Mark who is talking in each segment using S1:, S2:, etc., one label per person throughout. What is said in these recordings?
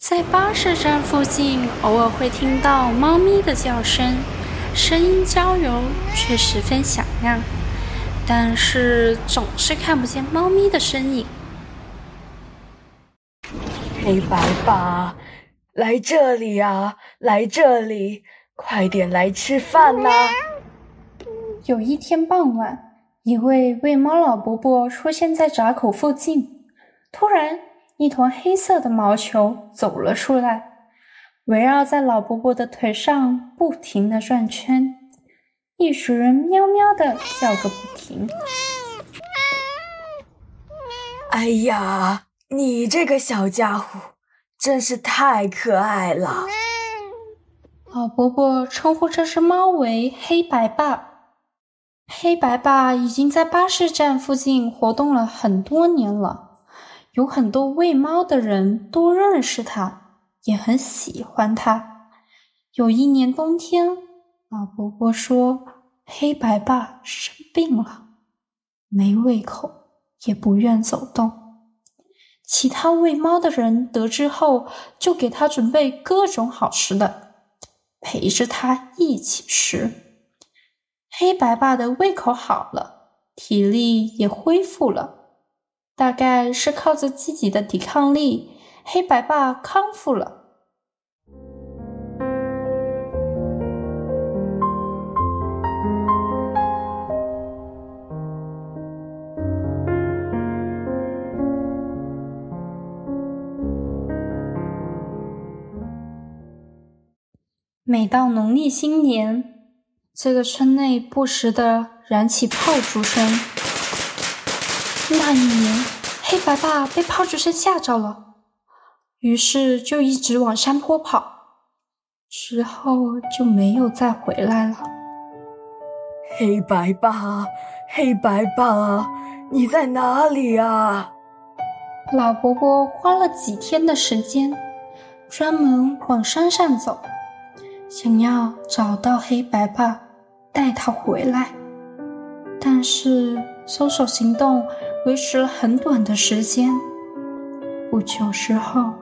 S1: 在巴士站附近，偶尔会听到猫咪的叫声，声音娇柔却十分响亮，但是总是看不见猫咪的身影。
S2: 黑白爸，来这里啊，来这里，快点来吃饭呐！
S1: 有一天傍晚，一位喂猫老伯伯出现在闸口附近。突然，一团黑色的毛球走了出来，围绕在老伯伯的腿上不停地转圈，一群人喵喵的叫个不停。
S2: 哎呀，你这个小家伙真是太可爱了！
S1: 老伯伯称呼这只猫为黑白爸。黑白爸已经在巴士站附近活动了很多年了，有很多喂猫的人都认识他，也很喜欢他。有一年冬天，老伯伯说黑白爸生病了，没胃口，也不愿走动。其他喂猫的人得知后，就给他准备各种好吃的，陪着他一起吃。黑白爸的胃口好了，体力也恢复了，大概是靠着自己的抵抗力，黑白爸康复了。每到农历新年。这个村内不时的燃起炮竹声。那一年，黑白爸被炮竹声吓着了，于是就一直往山坡跑，之后就没有再回来了。
S2: 黑白爸，黑白爸，你在哪里啊？
S1: 老伯伯花了几天的时间，专门往山上走，想要找到黑白爸。带他回来，但是搜索行动维持了很短的时间。不久之后，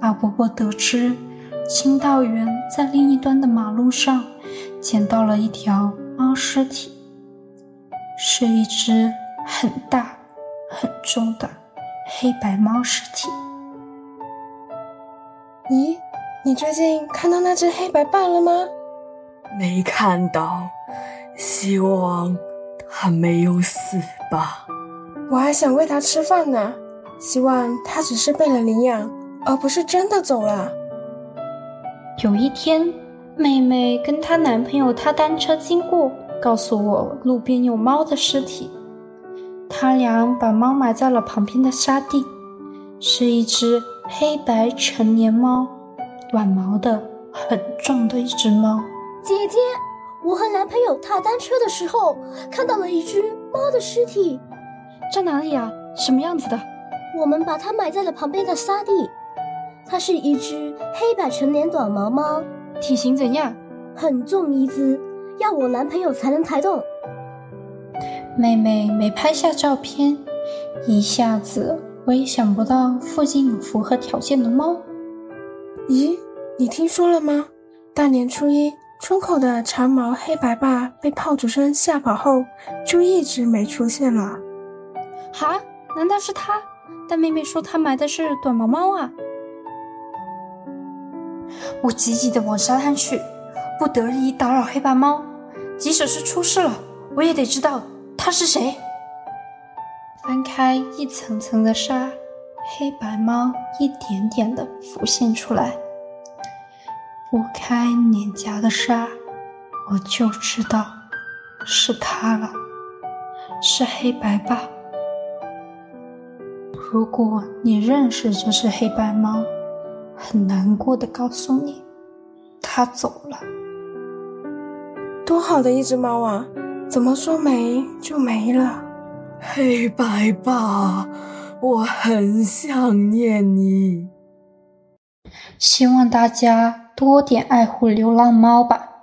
S1: 老伯伯得知清道员在另一端的马路上捡到了一条猫尸体，是一只很大很重的黑白猫尸体。
S3: 咦，你最近看到那只黑白豹了吗？
S2: 没看到。希望他没有死吧。
S3: 我还想喂它吃饭呢。希望它只是被人领养，而不是真的走了。
S1: 有一天，妹妹跟她男朋友踏单车经过，告诉我路边有猫的尸体。他俩把猫埋在了旁边的沙地，是一只黑白成年猫，短毛的，很壮的一只猫。
S4: 姐姐。我和男朋友踏单车的时候，看到了一只猫的尸体，
S1: 在哪里啊？什么样子的？
S4: 我们把它埋在了旁边的沙地。它是一只黑白成年短毛猫，
S1: 体型怎样？
S4: 很重一只，要我男朋友才能抬动。
S1: 妹妹没拍下照片，一下子我也想不到附近有符合条件的猫。
S3: 咦，你听说了吗？大年初一。村口的长毛黑白爸被炮竹声吓跑后，就一直没出现了。
S1: 哈？难道是他？但妹妹说她买的是短毛猫啊！我急急的往沙滩去，不得已打扰黑白猫。即使是出事了，我也得知道他是谁。翻开一层层的沙，黑白猫一点点的浮现出来。拨开脸颊的纱，我就知道是他了，是黑白爸。如果你认识这只黑白猫，很难过的告诉你，它走了。
S3: 多好的一只猫啊！怎么说没就没了？
S2: 黑白吧，我很想念你。
S1: 希望大家。多点爱护流浪猫吧。